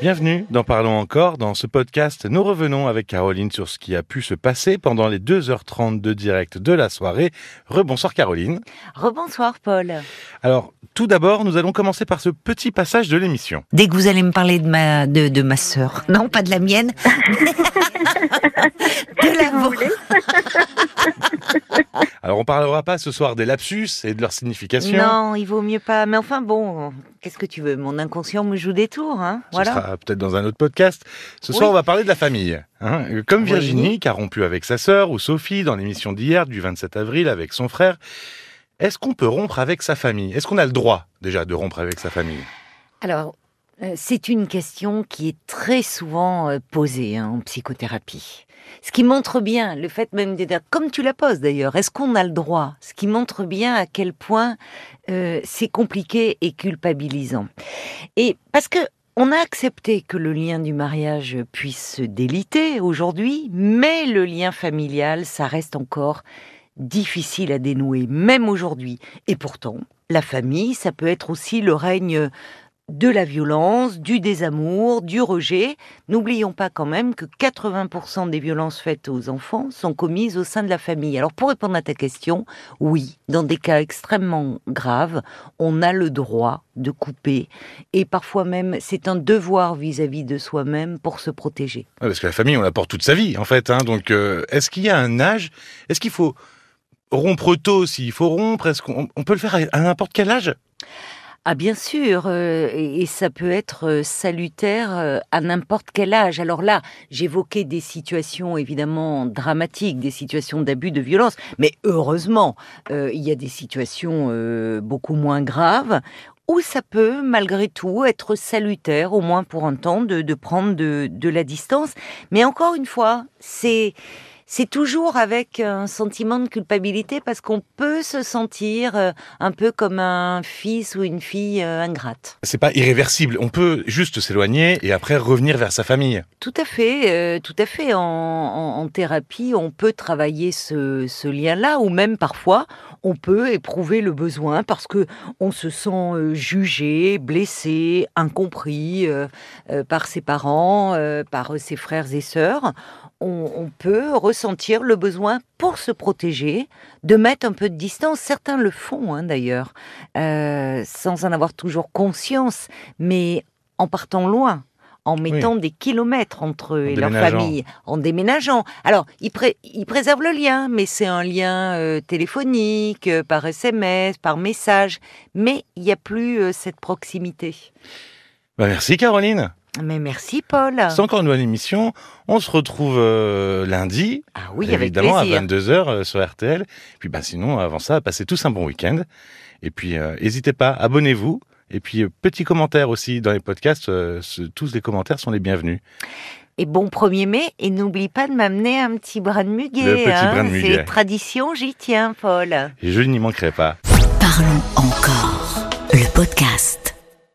Bienvenue dans Parlons encore. Dans ce podcast, nous revenons avec Caroline sur ce qui a pu se passer pendant les 2h30 de direct de la soirée. Rebonsoir Caroline. Rebonsoir Paul. Alors, tout d'abord, nous allons commencer par ce petit passage de l'émission. Dès que vous allez me parler de ma, de, de ma sœur, non pas de la mienne, de la vôtre. Alors, on parlera pas ce soir des lapsus et de leur signification. Non, il vaut mieux pas. Mais enfin bon, qu'est-ce que tu veux? Mon inconscient me joue des tours, hein Ce Voilà. sera peut-être dans un autre podcast. Ce soir, on va parler de la famille. hein. Comme Oui. Virginie, qui a rompu avec sa sœur, ou Sophie, dans l'émission d'hier, du 27 avril, avec son frère. Est-ce qu'on peut rompre avec sa famille? Est-ce qu'on a le droit, déjà, de rompre avec sa famille? Alors, c'est une question qui est très souvent euh, posée hein, en psychothérapie. Ce qui montre bien le fait même de dire, comme tu la poses d'ailleurs, est-ce qu'on a le droit? Ce qui montre bien à quel point euh, c'est compliqué et culpabilisant. Et parce que on a accepté que le lien du mariage puisse se déliter aujourd'hui, mais le lien familial, ça reste encore difficile à dénouer, même aujourd'hui. Et pourtant, la famille, ça peut être aussi le règne de la violence, du désamour, du rejet. N'oublions pas quand même que 80% des violences faites aux enfants sont commises au sein de la famille. Alors pour répondre à ta question, oui, dans des cas extrêmement graves, on a le droit de couper et parfois même c'est un devoir vis-à-vis de soi-même pour se protéger. Parce que la famille, on la porte toute sa vie, en fait. hein. Donc, euh, est-ce qu'il y a un âge Est-ce qu'il faut rompre tôt s'il faut rompre? Est-ce qu'on on peut le faire à n'importe quel âge? Ah bien sûr, euh, et, ça peut être euh, salutaire euh, à n'importe quel âge. Alors là, j'évoquais des situations évidemment dramatiques, des situations d'abus, de violence, mais heureusement, il y a des situations beaucoup moins graves où ça peut malgré tout être salutaire, au moins pour un temps, de, prendre de la distance. Mais encore une fois, c'est c'est toujours avec un sentiment de culpabilité parce qu'on peut se sentir euh, un peu comme un fils ou une fille euh, ingrate. C'est pas irréversible. On peut juste s'éloigner et après revenir vers sa famille. Tout à fait, euh, tout à fait. En, en- en thérapie, on peut travailler ce, ce lien-là, ou même parfois, on peut éprouver le besoin parce que on se sent euh, jugé, blessé, incompris euh, euh, par ses parents, par ses frères et sœurs. On, peut ressentir le besoin pour se protéger, de mettre un peu de distance. Certains le font hein, d'ailleurs, sans en avoir toujours conscience, mais en partant loin en mettant des kilomètres entre eux En et leur famille, en déménageant. Alors, ils, pré- ils préservent le lien, mais c'est un lien euh, téléphonique, euh, par SMS, par message, mais il n'y a plus euh, cette proximité. Bah, merci Caroline. Mais merci Paul. C'est encore une bonne émission. On se retrouve lundi, Ah oui, avec évidemment, plaisir. à 22h sur RTL. Puis bah, sinon, avant ça, passez tous un bon week-end. Et puis, n'hésitez pas, abonnez-vous. Et puis, euh, petit commentaire aussi dans les podcasts. euh, tous les commentaires sont les bienvenus. Et bon 1er mai, et n'oublie pas de m'amener un petit brin de muguet. Le petit hein. brin de muguet. C'est tradition, j'y tiens Paul. Et je n'y manquerai pas. Parlons encore. Le podcast.